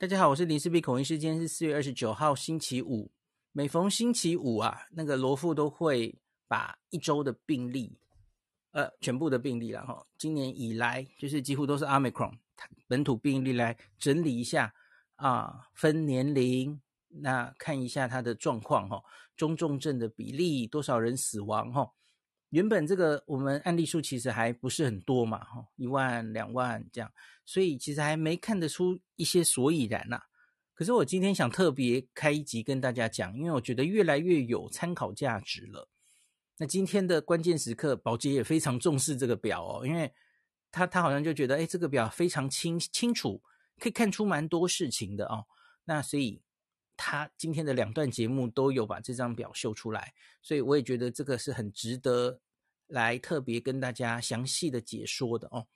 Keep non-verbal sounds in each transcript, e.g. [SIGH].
大家好，我是林氏璧孔医师。今天是四月二十九号，星期五。每逢星期五啊，那个罗富都会把一周的病例，呃，全部的病例了哈。今年以来，就是几乎都是 Omicron 本土病例来整理一下啊，分年龄，那看一下它的状况哈，中重症的比例，多少人死亡哈。原本这个我们案例数其实还不是很多嘛，哈，一万两万这样，所以其实还没看得出一些所以然呐。可是我今天想特别开一集跟大家讲，因为我觉得越来越有参考价值了。那今天的关键时刻，宝杰也非常重视这个表哦，因为他他好像就觉得，哎，这个表非常清清楚，可以看出蛮多事情的哦。那所以他今天的两段节目都有把这张表秀出来。所以我也觉得这个是很值得来特别跟大家详细的解说的哦。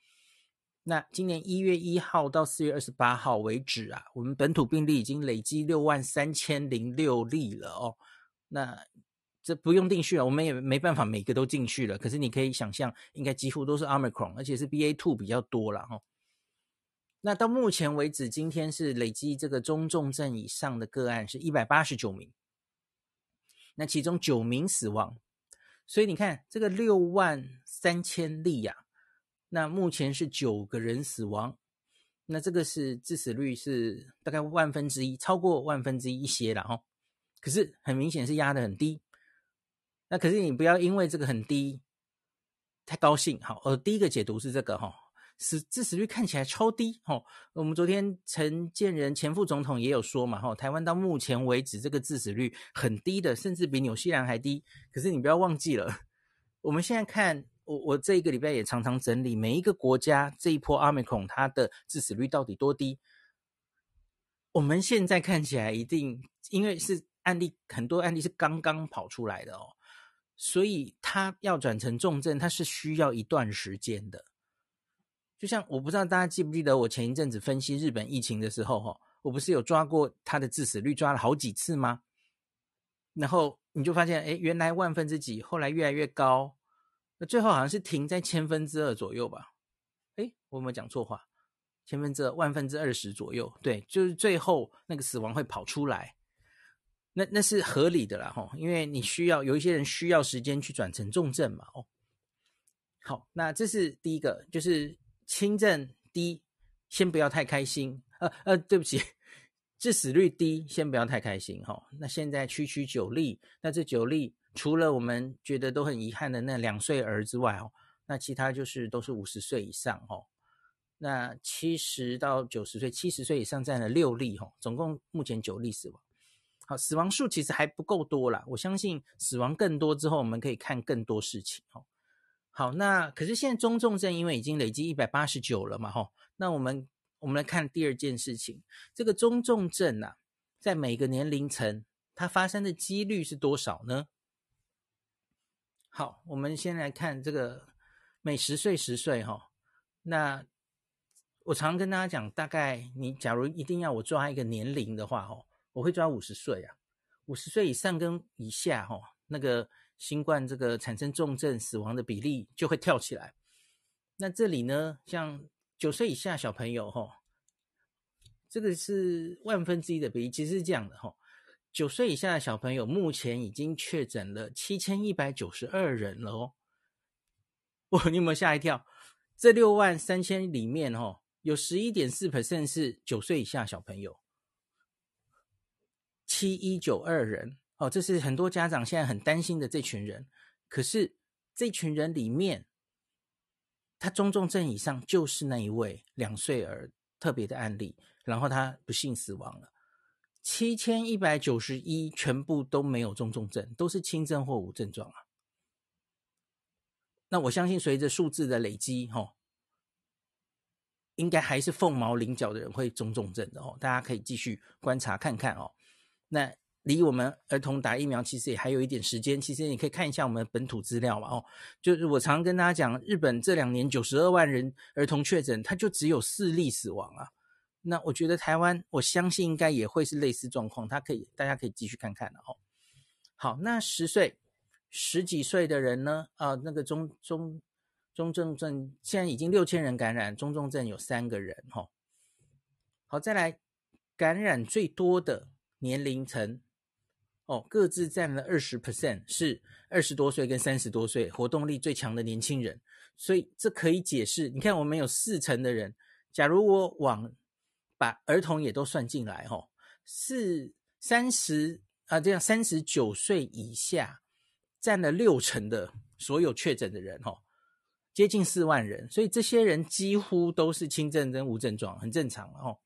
那今年一月一号到四月二十八号为止啊，我们本土病例已经累积六万三千零六例了哦。那这不用定序了，我们也没办法每个都进去了。可是你可以想象，应该几乎都是 Omicron，而且是 BA two 比较多了哈。那到目前为止，今天是累积这个中重症以上的个案是一百八十九名。那其中九名死亡，所以你看这个六万三千例呀、啊，那目前是九个人死亡，那这个是致死率是大概万分之一，超过万分之一一些了哈。可是很明显是压得很低，那可是你不要因为这个很低太高兴，好，呃，第一个解读是这个哈。死致死率看起来超低，吼！我们昨天陈建仁前副总统也有说嘛，吼，台湾到目前为止这个致死率很低的，甚至比纽西兰还低。可是你不要忘记了，我们现在看，我我这一个礼拜也常常整理每一个国家这一波阿美孔它的致死率到底多低。我们现在看起来一定，因为是案例很多案例是刚刚跑出来的哦，所以它要转成重症，它是需要一段时间的。就像我不知道大家记不记得我前一阵子分析日本疫情的时候，哈，我不是有抓过它的致死率，抓了好几次吗？然后你就发现，哎，原来万分之几，后来越来越高，那最后好像是停在千分之二左右吧？哎，我有没有讲错话？千分之二，万分之二十左右，对，就是最后那个死亡会跑出来，那那是合理的啦，哈，因为你需要有一些人需要时间去转成重症嘛，哦，好，那这是第一个，就是。轻症低，先不要太开心。[LAUGHS] 呃呃，对不起，[LAUGHS] 致死率低，先不要太开心哈、那现在区区九例，那这九例除了我们觉得都很遗憾的那两岁儿之外哦，那其他就是都是五十岁以上哦。那七十到九十岁，七十岁以上占了六例哈、哦，总共目前九例死亡。好，死亡数其实还不够多啦，我相信死亡更多之后，我们可以看更多事情哦。好，那可是现在中重症因为已经累积一百八十九了嘛，吼，那我们我们来看第二件事情，这个中重症啊，在每个年龄层它发生的几率是多少呢？好，我们先来看这个每十岁十岁哈，那我常跟大家讲，大概你假如一定要我抓一个年龄的话，哦，我会抓五十岁啊，五十岁以上跟以下，哈，那个。新冠这个产生重症死亡的比例就会跳起来。那这里呢，像九岁以下小朋友，哈，这个是万分之一的比例，其实是这样的，哈，九岁以下的小朋友目前已经确诊了七千一百九十二人了哦。哇，你有没有吓一跳？这六万三千里面，哈，有十一点四 percent 是九岁以下小朋友，七一九二人。哦，这是很多家长现在很担心的这群人。可是这群人里面，他中重症以上就是那一位两岁儿特别的案例，然后他不幸死亡了。七千一百九十一全部都没有中重症，都是轻症或无症状啊。那我相信随着数字的累积，哈、哦，应该还是凤毛麟角的人会中重症的哦。大家可以继续观察看看哦。那。离我们儿童打疫苗其实也还有一点时间，其实你可以看一下我们本土资料嘛，哦，就是我常跟大家讲，日本这两年九十二万人儿童确诊，它就只有四例死亡啊。那我觉得台湾，我相信应该也会是类似状况，它可以，大家可以继续看看的哦。好，那十岁、十几岁的人呢？啊，那个中中中重症现在已经六千人感染，中重症有三个人，哈。好，再来。感染最多的年龄层，哦，各自占了二十 percent，是二十多岁跟三十多岁，活动力最强的年轻人。所以这可以解释，你看我们有四成的人，假如我往把儿童也都算进来，哦，四三十啊，这样三十九岁以下占了六成的所有确诊的人，哦，接近四万人。所以这些人几乎都是轻症跟无症状，很正常，哦。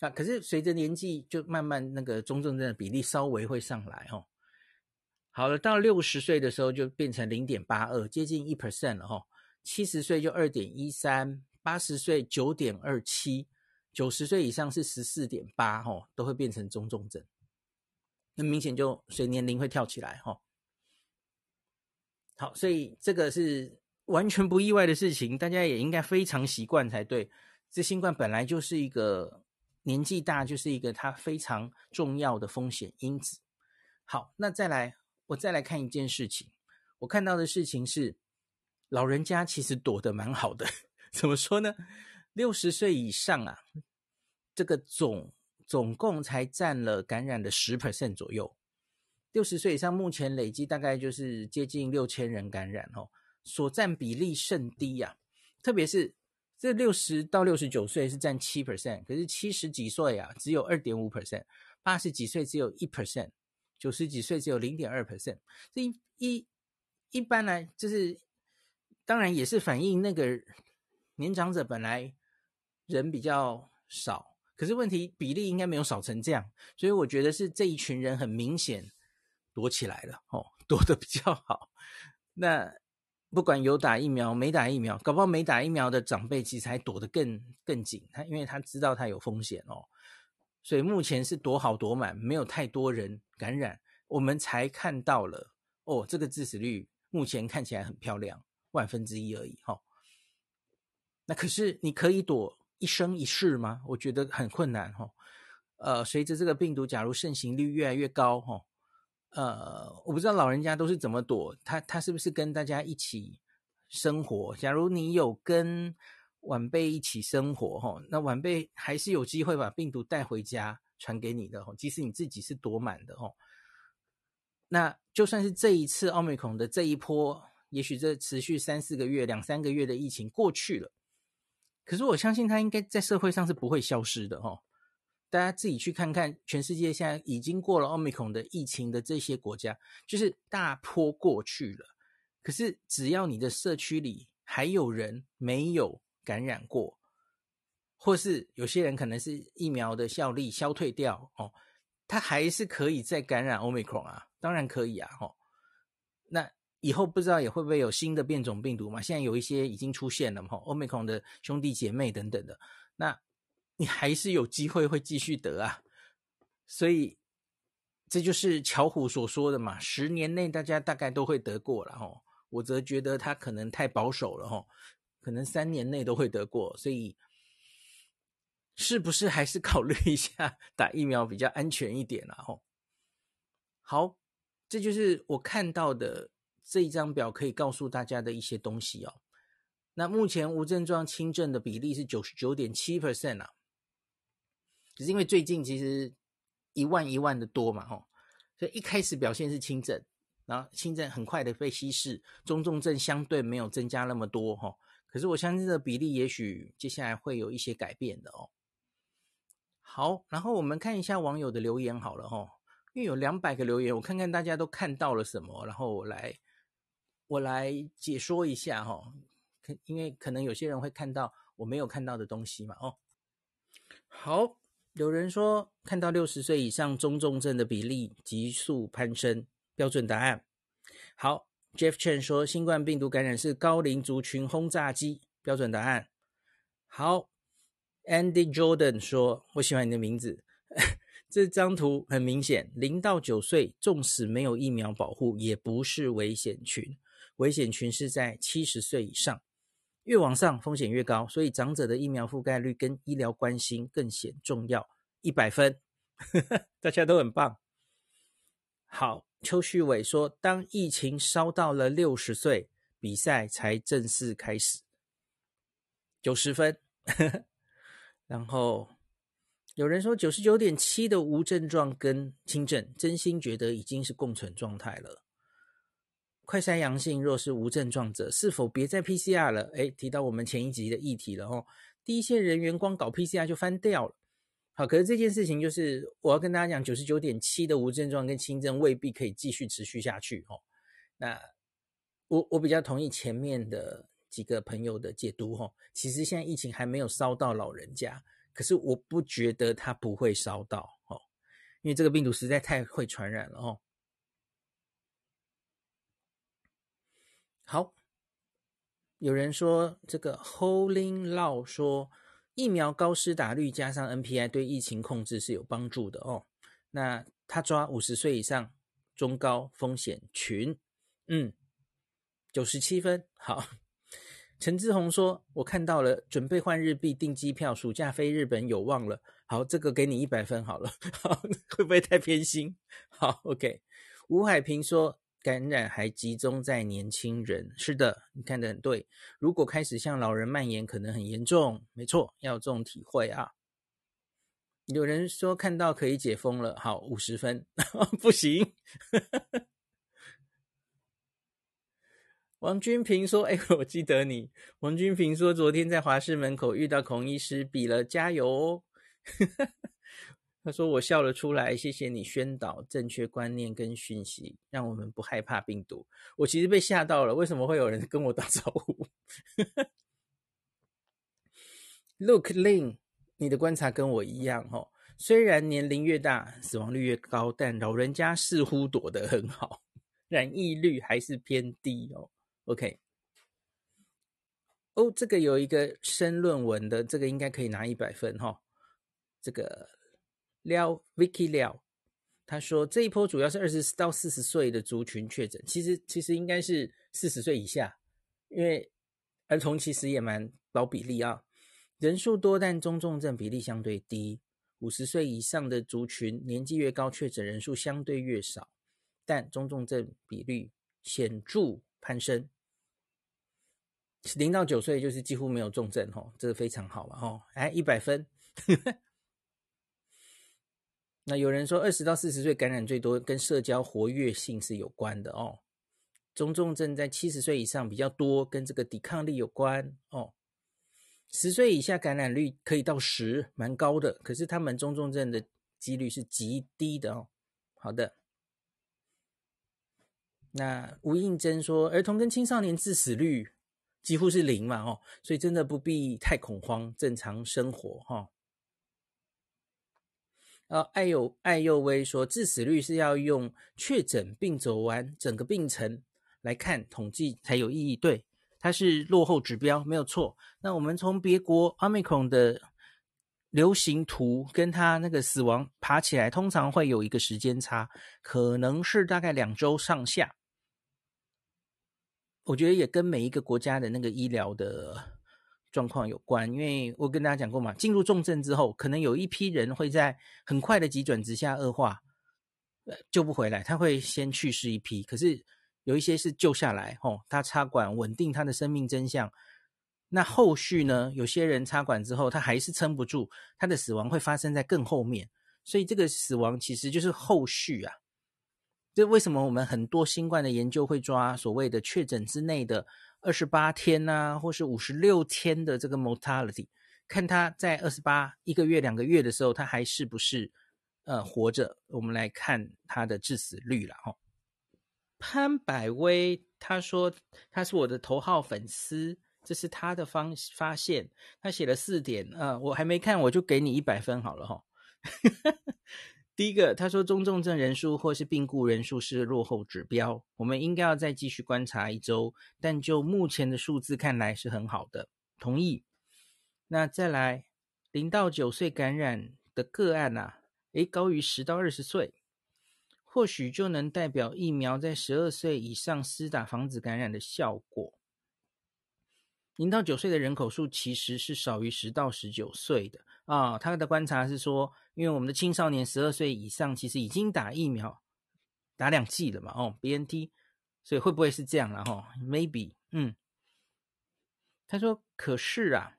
啊，可是随着年纪，就慢慢那个中重症的比例稍微会上来，哦。好了，到六十岁的时候就变成零点八二，接近一 percent 了哈。七十岁就二点一三，八十岁九点二七，九十岁以上是十四点八，哈，都会变成中重症。那明显就随年龄会跳起来，哈。好，所以这个是完全不意外的事情，大家也应该非常习惯才对。这新冠本来就是一个年纪大就是一个它非常重要的风险因子。好，那再来。我再来看一件事情，我看到的事情是，老人家其实躲得蛮好的。[LAUGHS] 怎么说呢？六十岁以上啊，这个总总共才占了感染的十 percent 左右。六十岁以上目前累计大概就是接近六千人感染哦，所占比例甚低呀、啊。特别是这六十到六十九岁是占七 percent，可是七十几岁啊只有二点五 percent，八十几岁只有一 percent。九十几岁只有零点二 percent，这一一一般来就是，当然也是反映那个年长者本来人比较少，可是问题比例应该没有少成这样，所以我觉得是这一群人很明显躲起来了哦，躲得比较好。那不管有打疫苗没打疫苗，搞不好没打疫苗的长辈其实还躲得更更紧，他因为他知道他有风险哦。所以目前是躲好躲满，没有太多人感染，我们才看到了哦，这个致死率目前看起来很漂亮，万分之一而已哈、哦。那可是你可以躲一生一世吗？我觉得很困难哈、哦。呃，随着这个病毒假如盛行率越来越高哈、哦，呃，我不知道老人家都是怎么躲，他他是不是跟大家一起生活？假如你有跟晚辈一起生活，哈，那晚辈还是有机会把病毒带回家传给你的，哈，即使你自己是躲满的，哈。那就算是这一次奥密克戎的这一波，也许这持续三四个月、两三个月的疫情过去了，可是我相信它应该在社会上是不会消失的，哈。大家自己去看看，全世界现在已经过了奥密克戎的疫情的这些国家，就是大坡过去了。可是只要你的社区里还有人没有感染过，或是有些人可能是疫苗的效力消退掉哦，他还是可以再感染奥密克戎啊，当然可以啊，哦，那以后不知道也会不会有新的变种病毒嘛？现在有一些已经出现了嘛，Omicron 的兄弟姐妹等等的，那你还是有机会会继续得啊，所以这就是巧虎所说的嘛，十年内大家大概都会得过了哦，我则觉得他可能太保守了哦。可能三年内都会得过，所以是不是还是考虑一下打疫苗比较安全一点啊？吼，好，这就是我看到的这一张表可以告诉大家的一些东西哦。那目前无症状轻症的比例是九十九点七 percent 啊，只是因为最近其实一万一万的多嘛，吼，所以一开始表现是轻症，然后轻症很快的被稀释，中重症相对没有增加那么多，吼。可是我相信这个比例也许接下来会有一些改变的哦。好，然后我们看一下网友的留言好了哈、哦，因为有两百个留言，我看看大家都看到了什么，然后我来我来解说一下哈、哦。可因为可能有些人会看到我没有看到的东西嘛哦。好，有人说看到六十岁以上中重症的比例急速攀升，标准答案好。Jeff Chen 说：“新冠病毒感染是高龄族群轰炸机。”标准答案。好，Andy Jordan 说：“我喜欢你的名字。[LAUGHS] ”这张图很明显，零到九岁，纵使没有疫苗保护，也不是危险群。危险群是在七十岁以上，越往上风险越高，所以长者的疫苗覆盖率跟医疗关心更显重要。一百分，[LAUGHS] 大家都很棒。好。邱旭伟说：“当疫情烧到了六十岁，比赛才正式开始。”九十分。[LAUGHS] 然后有人说九十九点七的无症状跟轻症，真心觉得已经是共存状态了。快筛阳性若是无症状者，是否别再 PCR 了？诶，提到我们前一集的议题了哦。第一线人员光搞 PCR 就翻掉了。好，可是这件事情就是我要跟大家讲，九十九点七的无症状跟轻症未必可以继续持续下去哦。那我我比较同意前面的几个朋友的解读哦。其实现在疫情还没有烧到老人家。可是我不觉得它不会烧到哦，因为这个病毒实在太会传染了哦。好，有人说这个 Holding Law 说疫苗高施打率加上 NPI 对疫情控制是有帮助的哦。那他抓五十岁以上中高风险群，嗯，九十七分，好。陈志宏说：“我看到了，准备换日币订机票，暑假飞日本有望了。好，这个给你一百分好了，好，[LAUGHS] 会不会太偏心？好，OK。”吴海平说：“感染还集中在年轻人，是的，你看得很对。如果开始向老人蔓延，可能很严重。没错，要有这种体会啊。”有人说看到可以解封了，好，五十分，[LAUGHS] 不行。王君平说：“哎，我记得你。”王君平说：“昨天在华视门口遇到孔医师，比了加油哦。”他说：“我笑了出来，谢谢你宣导正确观念跟讯息，让我们不害怕病毒。”我其实被吓到了，为什么会有人 [LAUGHS] 跟我打招呼？Look Lin，你的观察跟我一样哦。虽然年龄越大，死亡率越高，但老人家似乎躲得很好，染疫率还是偏低哦。OK，哦，这个有一个申论文的，这个应该可以拿一百分哈、哦。这个廖 Vicky 廖，他说这一波主要是二十到四十岁的族群确诊，其实其实应该是四十岁以下，因为儿童其实也蛮高比例啊，人数多，但中重症比例相对低。五十岁以上的族群年纪越高，确诊人数相对越少，但中重症比率显著攀升。零到九岁就是几乎没有重症哦，这个非常好了哦，哎，一百分。那有人说二十到四十岁感染最多，跟社交活跃性是有关的哦。中重症在七十岁以上比较多，跟这个抵抗力有关哦。十岁以下感染率可以到十，蛮高的，可是他们中重症的几率是极低的哦。好的。那吴应珍说，儿童跟青少年致死率。几乎是零嘛，哦，所以真的不必太恐慌，正常生活，哈。呃，艾佑艾佑威说，致死率是要用确诊并走完整个病程来看统计才有意义，对，它是落后指标，没有错。那我们从别国 Omicron 的流行图跟它那个死亡爬起来，通常会有一个时间差，可能是大概两周上下。我觉得也跟每一个国家的那个医疗的状况有关，因为我跟大家讲过嘛，进入重症之后，可能有一批人会在很快的急转直下恶化，呃，救不回来，他会先去世一批。可是有一些是救下来，吼，他插管稳定他的生命真相。那后续呢，有些人插管之后，他还是撑不住，他的死亡会发生在更后面。所以这个死亡其实就是后续啊。这为什么我们很多新冠的研究会抓所谓的确诊之内的二十八天啊，或是五十六天的这个 mortality，看他在二十八一个月、两个月的时候，他还是不是呃活着？我们来看他的致死率了哈。潘百威他说他是我的头号粉丝，这是他的方发现，他写了四点、呃，我还没看，我就给你一百分好了哈。第一个，他说中重症人数或是病故人数是落后指标，我们应该要再继续观察一周。但就目前的数字看来是很好的，同意。那再来，零到九岁感染的个案啊，诶，高于十到二十岁，或许就能代表疫苗在十二岁以上施打防止感染的效果。零到九岁的人口数其实是少于十到十九岁的啊，他的观察是说。因为我们的青少年十二岁以上其实已经打疫苗，打两剂了嘛，哦，BNT，所以会不会是这样了哈？Maybe，嗯，他说，可是啊，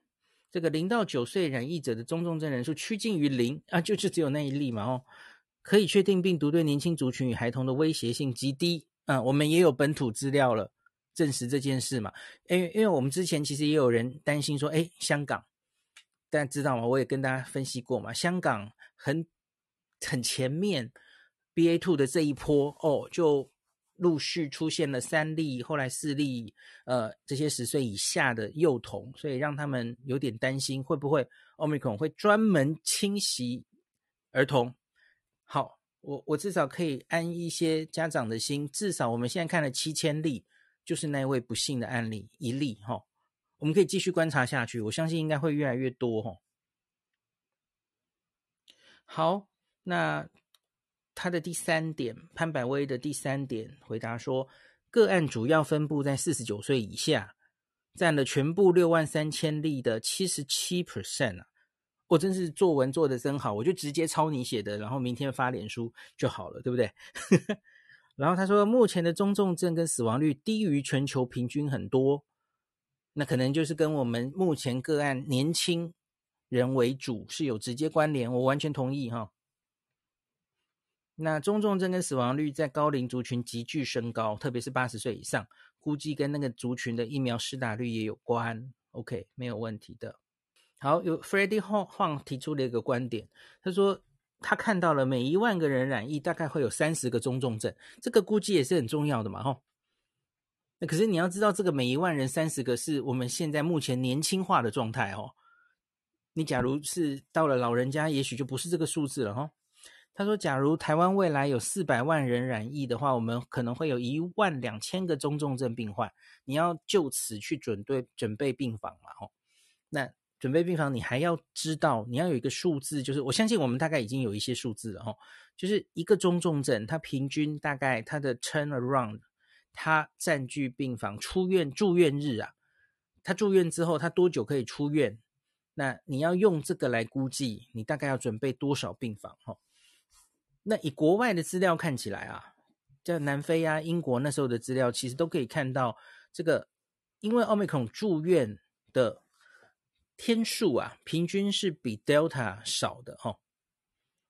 这个零到九岁染疫者的中重症人数趋近于零啊，就就只有那一例嘛哦，可以确定病毒对年轻族群与孩童的威胁性极低啊。我们也有本土资料了，证实这件事嘛。因为因为我们之前其实也有人担心说，哎，香港，大家知道吗？我也跟大家分析过嘛，香港很很前面 BA two 的这一波哦，就。陆续出现了三例，后来四例，呃，这些十岁以下的幼童，所以让他们有点担心，会不会 Omicron 会专门侵袭儿童？好，我我至少可以安一些家长的心，至少我们现在看了七千例，就是那位不幸的案例一例哈、我们可以继续观察下去，我相信应该会越来越多哈、哦。好，那。他的第三点，潘百威的第三点回答说，个案主要分布在四十九岁以下，占了全部六万三千例的七十七 percent 啊！我真是作文做的真好，我就直接抄你写的，然后明天发脸书就好了，对不对？[LAUGHS] 然后他说，目前的中重症跟死亡率低于全球平均很多，那可能就是跟我们目前个案年轻人为主是有直接关联，我完全同意哈。那中重症跟死亡率在高龄族群急剧升高，特别是八十岁以上，估计跟那个族群的疫苗施打率也有关。OK，没有问题的。好，有 Freddie Huang 提出了一个观点，他说他看到了每一万个人染疫，大概会有三十个中重症，这个估计也是很重要的嘛，吼。那可是你要知道，这个每一万人三十个是我们现在目前年轻化的状态哦。你假如是到了老人家，也许就不是这个数字了，吼。他说：“假如台湾未来有四百万人染疫的话，我们可能会有一万两千个中重症病患。你要就此去准备准备病房嘛？吼，那准备病房，你还要知道，你要有一个数字，就是我相信我们大概已经有一些数字了，吼，就是一个中重症，它平均大概它的 turnaround，他占据病房出院住院日啊，他住院之后，他多久可以出院？那你要用这个来估计，你大概要准备多少病房？吼。”那以国外的资料看起来啊，在南非啊、英国那时候的资料，其实都可以看到这个，因为奥密克戎住院的天数啊，平均是比 Delta 少的哦。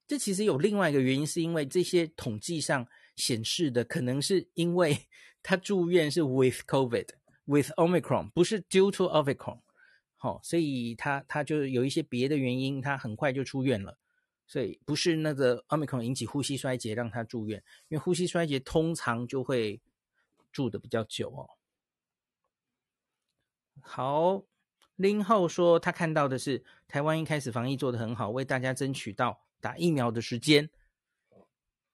这其实有另外一个原因，是因为这些统计上显示的，可能是因为 [LAUGHS] 他住院是 with COVID with Omicron，不是 due to Omicron，好，所以他他就有一些别的原因，他很快就出院了。所以不是那个 Omicron 引起呼吸衰竭让他住院，因为呼吸衰竭通常就会住的比较久哦。好，林浩说他看到的是台湾一开始防疫做得很好，为大家争取到打疫苗的时间，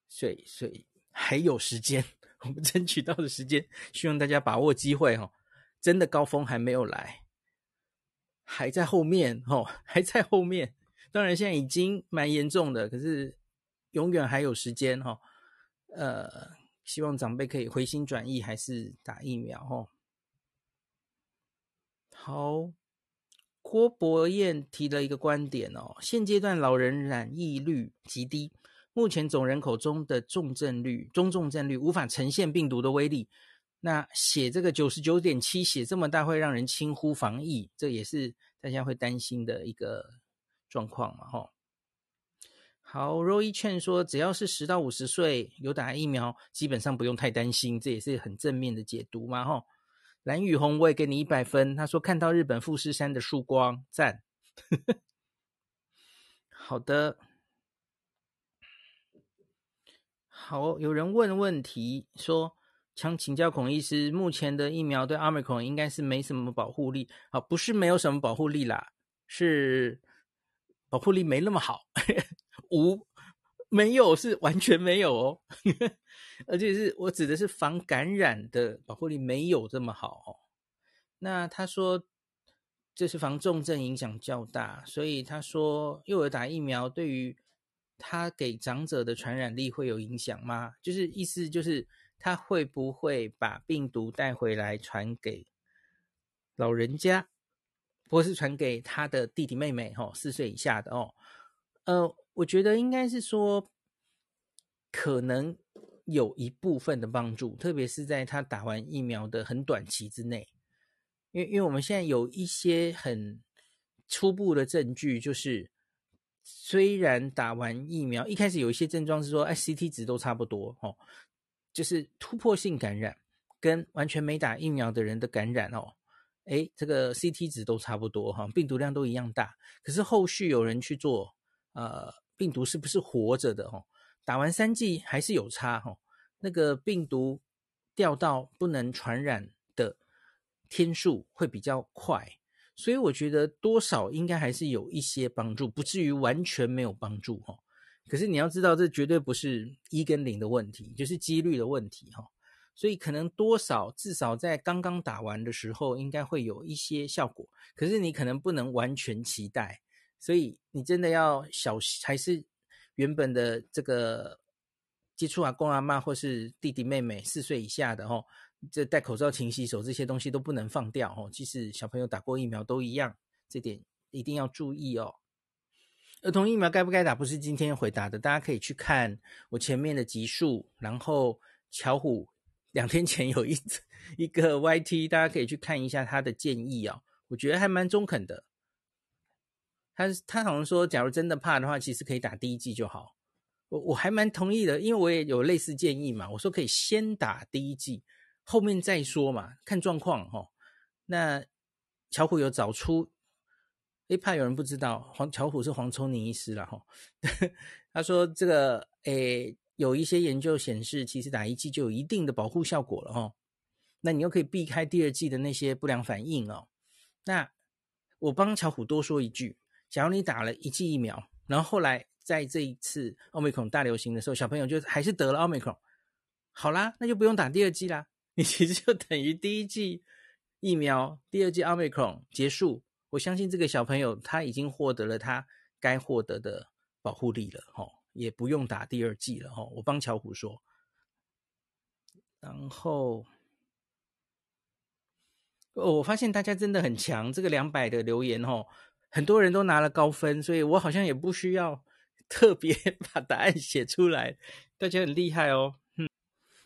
所以所以还有时间，[LAUGHS] 我们争取到的时间，希望大家把握机会哦。真的高峰还没有来，还在后面哦，[LAUGHS] 还在后面。当然，现在已经蛮严重的，可是永远还有时间哈。呃，希望长辈可以回心转意，还是打疫苗哈。好，郭伯彦提了一个观点哦，现阶段老人染疫率极低，目前总人口中的重症率、中重症率无法呈现病毒的威力。那写这个九十九点七，写这么大，会让人轻忽防疫，这也是大家会担心的一个。状况嘛，吼，好，Roy Chen 说，只要是十到五十岁有打疫苗，基本上不用太担心，这也是很正面的解读嘛，吼。蓝雨红，我也给你一百分，他说看到日本富士山的曙光，赞。[LAUGHS] 好的，好，有人问问题说，想请教孔医师，目前的疫苗对 Omicron 应该是没什么保护力，啊，不是没有什么保护力啦，是。保护力没那么好，无没有是完全没有哦，[LAUGHS] 而且是我指的是防感染的保护力没有这么好哦。那他说这是防重症影响较大，所以他说幼儿打疫苗对于他给长者的传染力会有影响吗？就是意思就是他会不会把病毒带回来传给老人家？或是传给他的弟弟妹妹，吼，四岁以下的哦，呃，我觉得应该是说，可能有一部分的帮助，特别是在他打完疫苗的很短期之内，因为因为我们现在有一些很初步的证据就是，虽然打完疫苗，一开始有一些症状是说，哎，CT 值都差不多哦，就是突破性感染跟完全没打疫苗的人的感染哦，哎，这个 CT 值都差不多哈，病毒量都一样大。可是后续有人去做，呃，病毒是不是活着的哦？打完三剂还是有差哦，那个病毒掉到不能传染的天数会比较快。所以我觉得多少应该还是有一些帮助，不至于完全没有帮助哈。可是你要知道，这绝对不是一跟零的问题，就是几率的问题哈。所以可能多少至少在刚刚打完的时候，应该会有一些效果。可是你可能不能完全期待，所以你真的要小心还是原本的这个接触阿公阿妈或是弟弟妹妹四岁以下的哈。这戴口罩、勤洗手这些东西都不能放掉哦。即使小朋友打过疫苗都一样，这点一定要注意哦。儿童疫苗该不该打，不是今天回答的，大家可以去看我前面的集数。然后巧虎两天前有一一个 YT，大家可以去看一下他的建议哦。我觉得还蛮中肯的。他他好像说，假如真的怕的话，其实可以打第一剂就好。我我还蛮同意的，因为我也有类似建议嘛。我说可以先打第一剂。后面再说嘛，看状况哈。那巧虎有找出，诶，怕有人不知道，黄巧虎是黄聪宁医师了哈。[LAUGHS] 他说这个诶，有一些研究显示，其实打一剂就有一定的保护效果了哈。那你又可以避开第二剂的那些不良反应哦。那我帮巧虎多说一句，假如你打了一剂疫苗，然后后来在这一次奥密克戎大流行的时候，小朋友就还是得了奥密克戎，好啦，那就不用打第二剂啦。你 [LAUGHS] 其实就等于第一剂疫苗，第二剂奥密克戎结束。我相信这个小朋友他已经获得了他该获得的保护力了，吼，也不用打第二剂了，吼。我帮巧虎说。然后，哦，我发现大家真的很强，这个两百的留言，哦，很多人都拿了高分，所以我好像也不需要 [LAUGHS] 特别 [LAUGHS] 把答案写出来，大家很厉害哦。嗯，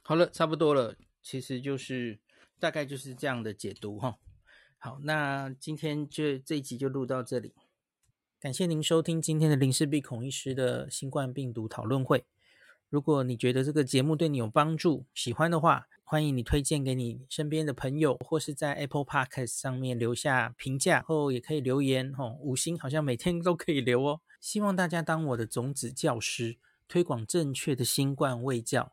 好了，差不多了。其实就是大概就是这样的解读哈。好，那今天就这一集就录到这里，感谢您收听今天的林氏璧孔医师的新冠病毒讨论会。如果你觉得这个节目对你有帮助，喜欢的话，欢迎你推荐给你身边的朋友，或是在 Apple Podcast 上面留下评价，后也可以留言哦，五星好像每天都可以留哦。希望大家当我的种子教师，推广正确的新冠卫教。